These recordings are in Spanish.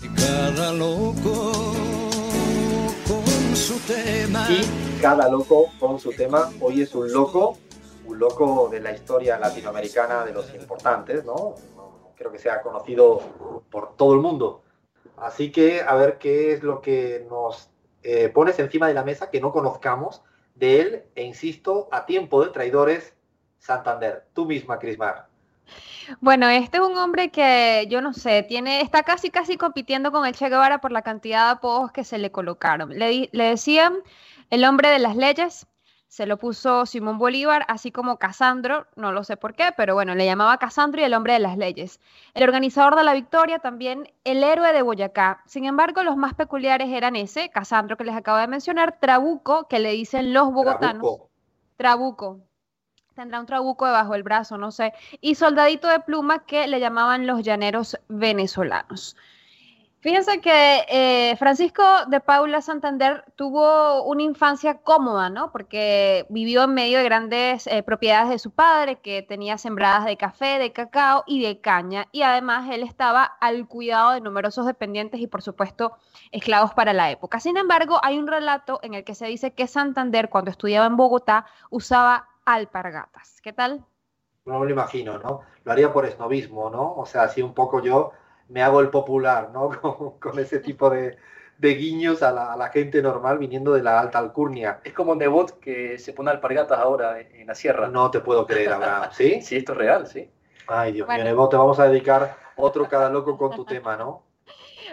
Cada loco con su tema. Y cada loco con su tema. Hoy es un loco, un loco de la historia latinoamericana de los importantes, ¿no? Creo que sea conocido por todo el mundo. Así que a ver qué es lo que nos eh, pones encima de la mesa que no conozcamos de él, e insisto, a tiempo de traidores, Santander. Tú misma, Crismar. Bueno, este es un hombre que yo no sé, tiene, está casi casi compitiendo con el Che Guevara por la cantidad de apodos que se le colocaron. Le, le decían el hombre de las leyes, se lo puso Simón Bolívar, así como Casandro, no lo sé por qué, pero bueno, le llamaba Casandro y el hombre de las leyes. El organizador de la victoria, también el héroe de Boyacá. Sin embargo, los más peculiares eran ese, Casandro que les acabo de mencionar, Trabuco, que le dicen los bogotanos. Trabuco. Trabuco. Tendrá un trabuco debajo del brazo, no sé. Y soldadito de pluma que le llamaban los llaneros venezolanos. Fíjense que eh, Francisco de Paula Santander tuvo una infancia cómoda, ¿no? Porque vivió en medio de grandes eh, propiedades de su padre, que tenía sembradas de café, de cacao y de caña. Y además él estaba al cuidado de numerosos dependientes y, por supuesto, esclavos para la época. Sin embargo, hay un relato en el que se dice que Santander, cuando estudiaba en Bogotá, usaba alpargatas. ¿Qué tal? No me lo imagino, ¿no? Lo haría por esnovismo, ¿no? O sea, así un poco yo me hago el popular, ¿no? Con, con ese tipo de, de guiños a la, a la gente normal viniendo de la alta alcurnia. Es como Nebot que se pone alpargatas ahora en la sierra. No te puedo creer, Abraham, ¿sí? Sí, esto es real, sí. Ay, Dios Bueno. mío, Nebo, te vamos a dedicar otro cada loco con tu tema, ¿no?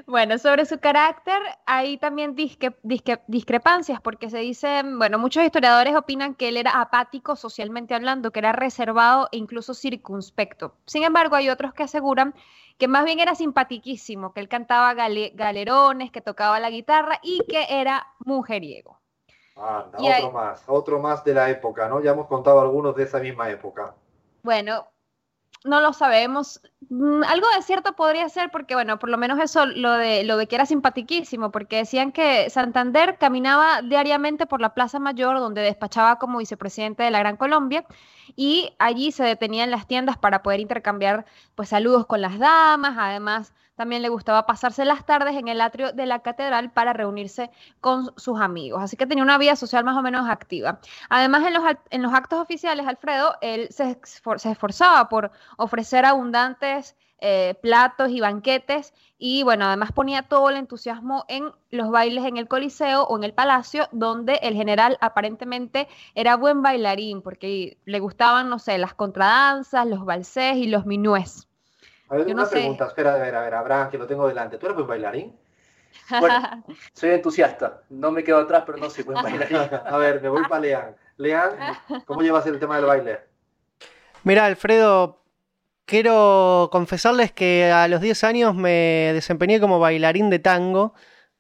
Bueno, sobre su carácter hay también disque- disque- discrepancias porque se dice, bueno, muchos historiadores opinan que él era apático socialmente hablando, que era reservado e incluso circunspecto. Sin embargo, hay otros que aseguran que más bien era simpatiquísimo, que él cantaba gale- galerones, que tocaba la guitarra y que era mujeriego. Anda, Y hay- otro más, otro más de la época, ¿no? Ya hemos contado algunos de esa misma época. Bueno, no lo sabemos. Mm, Algo de cierto podría ser porque, bueno, por lo menos eso, lo de, lo de que era simpatiquísimo, porque decían que Santander caminaba diariamente por la Plaza Mayor, donde despachaba como vicepresidente de la Gran Colombia, y allí se detenía en las tiendas para poder intercambiar, pues, saludos con las damas. Además, también le gustaba pasarse las tardes en el atrio de la catedral para reunirse con sus amigos. Así que tenía una vida social más o menos activa. Además, en los, en los actos oficiales, Alfredo, él se esforzaba por ofrecer abundantes eh, platos y banquetes y bueno, además ponía todo el entusiasmo en los bailes en el Coliseo o en el Palacio, donde el general aparentemente era buen bailarín porque le gustaban, no sé, las contradanzas, los valsés y los minués. A ver, Yo una no sé. pregunta, espera, a ver, a ver, Abraham, que lo tengo delante. ¿Tú eres buen bailarín? Bueno. Soy entusiasta. No me quedo atrás, pero no soy buen bailarín. A ver, me voy para Lean. Lean, ¿cómo llevas el tema del baile? Mira, Alfredo, quiero confesarles que a los 10 años me desempeñé como bailarín de tango.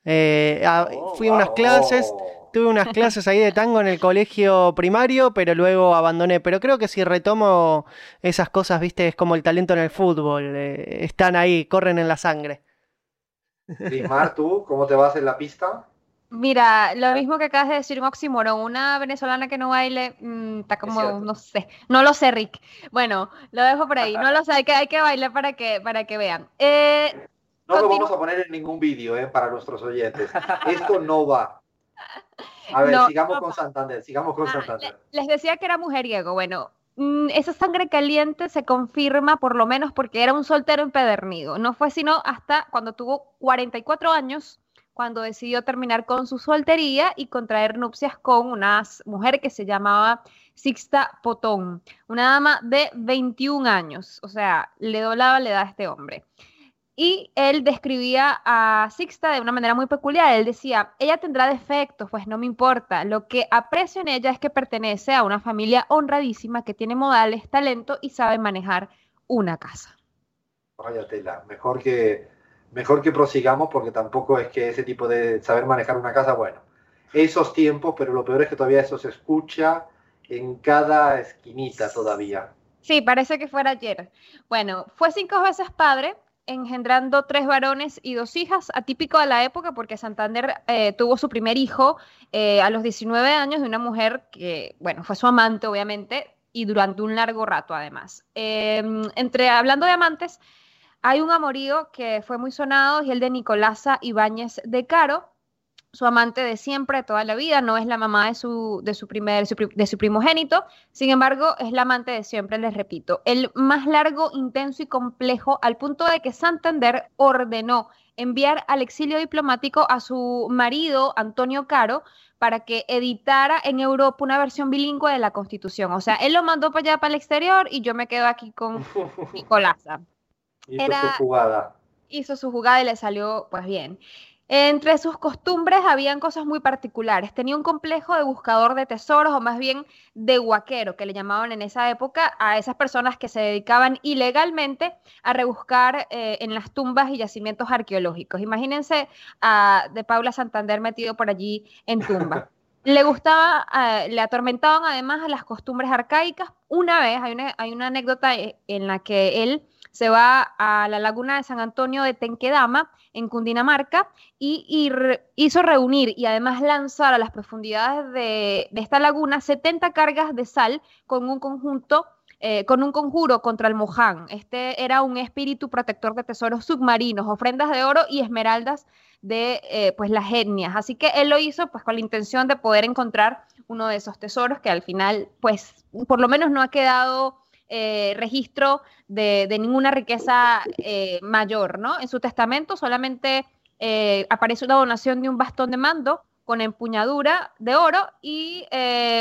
Eh, a- Oh, fui a unas wow. clases, tuve unas clases ahí de tango en el colegio primario, pero luego abandoné. Pero creo que si retomo esas cosas, viste, es como el talento en el fútbol. eh, están ahí, corren en la sangre. Crismar, ¿tú cómo te vas en la pista? Mira, lo mismo que acabas de decir, un oxímoron, una venezolana que no baile, mm, está como, no sé, no lo sé, Rick. Bueno, lo dejo por ahí, no lo sé, hay que, hay que bailar para que, para que vean. Eh, No lo vamos a poner en ningún vídeo, ¿eh? Para nuestros oyentes. Esto no va. A ver, No, sigamos no con. Santander, sigamos con Ah, Santander. les decía que era mujeriego. Bueno, mm, esa sangre caliente se confirma por lo menos porque era un soltero empedernido. No fue sino hasta cuando tuvo 44 años, cuando decidió terminar con su soltería y contraer nupcias con una mujer que se llamaba Sixta Potón, una dama de 21 años. O sea, le doblaba la edad a este hombre. Y él describía a Sixta de una manera muy peculiar. Él decía, ella tendrá defectos, pues no me importa. Lo que aprecio en ella es que pertenece a una familia honradísima que tiene modales, talento y sabe manejar una casa. Vaya tela, mejor que mejor que prosigamos porque tampoco es que ese tipo de saber manejar una casa, bueno, esos tiempos, pero lo peor es que todavía eso se escucha en cada esquinita todavía. Sí, parece que fuera ayer. Bueno, fue cinco veces padre, engendrando tres varones y dos hijas, atípico de la época porque Santander eh, tuvo su primer hijo eh, a los 19 años de una mujer que, bueno, fue su amante obviamente y durante un largo rato además. Em, entre, hablando de amantes, hay un amorío que fue muy sonado y el de Nicolasa Ibáñez de Caro, su amante de siempre, de toda la vida, no es la mamá de su, de su, primer, de su primogénito, sin embargo, es la amante de siempre, les repito. El más largo, intenso y complejo, al punto de que Santander ordenó enviar al exilio diplomático a su marido, Antonio Caro, para que editara en Europa una versión bilingüe de la Constitución. O sea, él lo mandó para allá, para el exterior, y yo me quedo aquí con Nicolasa. Hizo su jugada. Hizo su jugada y le salió, pues bien. Entre sus costumbres habían cosas muy particulares. Tenía un complejo de buscador de tesoros, o más bien de huaquero, que le llamaban en esa época a esas personas que se dedicaban ilegalmente a rebuscar eh, en las tumbas y yacimientos arqueológicos. Imagínense a de Paula Santander metido por allí en tumba. Le gustaba, eh, le atormentaban además a las costumbres arcaicas. Una vez, hay una, hay una anécdota eh, en la que él se va a la laguna de San Antonio de Tenquedama, en Cundinamarca, y, hizo reunir y además lanzar a las profundidades de, esta laguna 70 cargas de sal con un conjunto eh, con un conjuro contra el Moján. Este era un espíritu protector de tesoros submarinos, ofrendas de oro y esmeraldas de eh, pues las etnias. Así que él lo hizo pues con la intención de poder encontrar uno de esos tesoros que al final pues por lo menos no ha quedado eh, registro de, ninguna riqueza eh, mayor, ¿no? En su testamento solamente eh, aparece una donación de un bastón de mando con empuñadura de oro y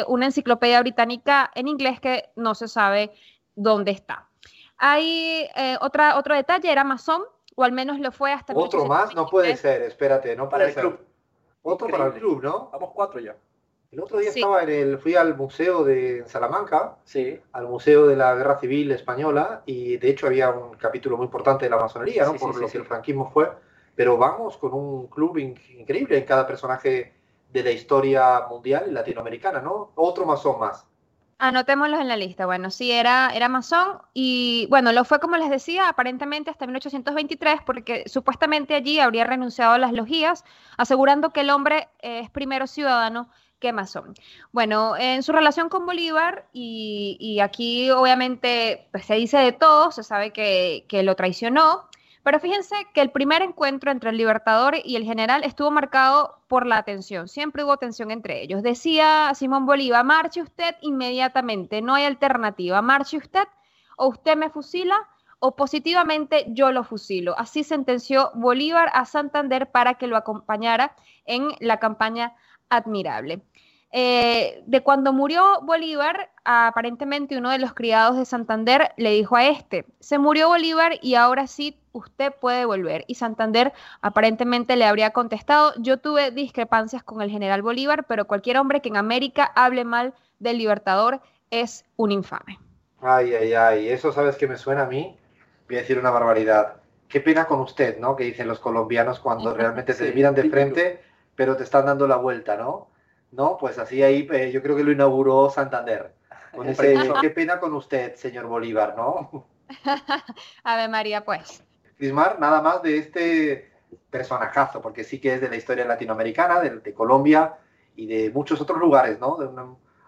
una enciclopedia británica en inglés que no se sabe dónde está. Hay otra, otro detalle, era masón, o al menos lo fue hasta... Otro más, no puede ser, espérate, no para el club. Otro para el club, ¿no? Vamos cuatro ya. El otro día estaba en el, fui al museo de Salamanca, sí. al museo de la Guerra Civil Española, y de hecho había un capítulo muy importante de la masonería, ¿no? Por lo que el franquismo fue. Pero vamos con un club increíble en cada personaje de la historia mundial latinoamericana, ¿no? Otro masón más. Anotémoslos en la lista. Bueno, sí, era, era masón y bueno, lo fue como les decía, aparentemente hasta 1823, porque supuestamente allí habría renunciado a las logías, asegurando que el hombre es primero ciudadano ¿Qué más son? Bueno, en su relación con Bolívar, y, aquí obviamente pues, se dice de todo, se sabe que, lo traicionó, pero fíjense que el primer encuentro entre el libertador y el general estuvo marcado por la tensión. Siempre hubo tensión entre ellos. Decía Simón Bolívar, marche usted inmediatamente, no hay alternativa. Marche usted o usted me fusila o positivamente yo lo fusilo. Así sentenció Bolívar a Santander para que lo acompañara en la campaña admirable. Eh, de cuando murió Bolívar, aparentemente uno de los criados de Santander le dijo a este, se murió Bolívar y ahora sí usted puede volver. Y Santander aparentemente le habría contestado, yo tuve discrepancias con el general Bolívar, pero cualquier hombre que en América hable mal del libertador es un infame. Ay, ay, ay, eso sabes que me suena a mí, voy a decir una barbaridad. Qué pena con usted, ¿no? Que dicen los colombianos cuando realmente se miran de frente, pero te están dando la vuelta, ¿no? ¿no? Pues así ahí eh, yo creo que lo inauguró Santander. Con ese, qué pena con usted, señor Bolívar, ¿no? Ave María, pues. Crismar, nada más de este personajazo, porque sí que es de la historia latinoamericana, de, Colombia y de muchos otros lugares, ¿no? De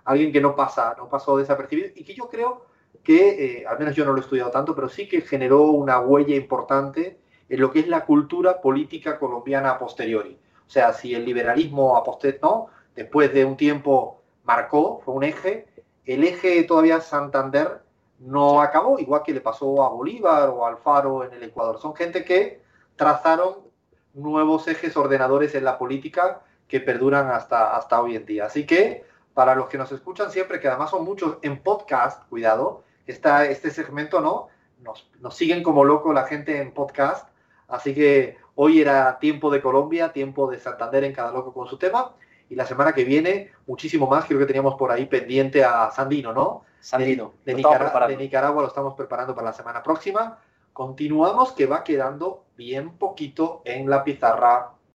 alguien que no pasa, no pasó desapercibido y que yo creo que, eh, al menos yo no lo he estudiado tanto, pero sí que generó una huella importante en lo que es la cultura política colombiana a posteriori. O sea, si el liberalismo a ¿no? después de un tiempo marcó, fue un eje. El eje todavía Santander no acabó, igual que le pasó a Bolívar o a Alfaro en el Ecuador. Son gente que trazaron nuevos ejes ordenadores en la política que perduran hasta, hasta hoy en día. Así que para los que nos escuchan siempre, que además son muchos en podcast, cuidado, está este segmento no, nos, nos siguen como loco la gente en podcast. Así que hoy era tiempo de Colombia, tiempo de Santander en cada loco con su tema y la semana que viene muchísimo más. Creo que teníamos por ahí pendiente a Sandino, ¿no? Sandino. De, Nicaragua lo estamos preparando para la semana próxima continuamos que va quedando bien poquito en la pizarra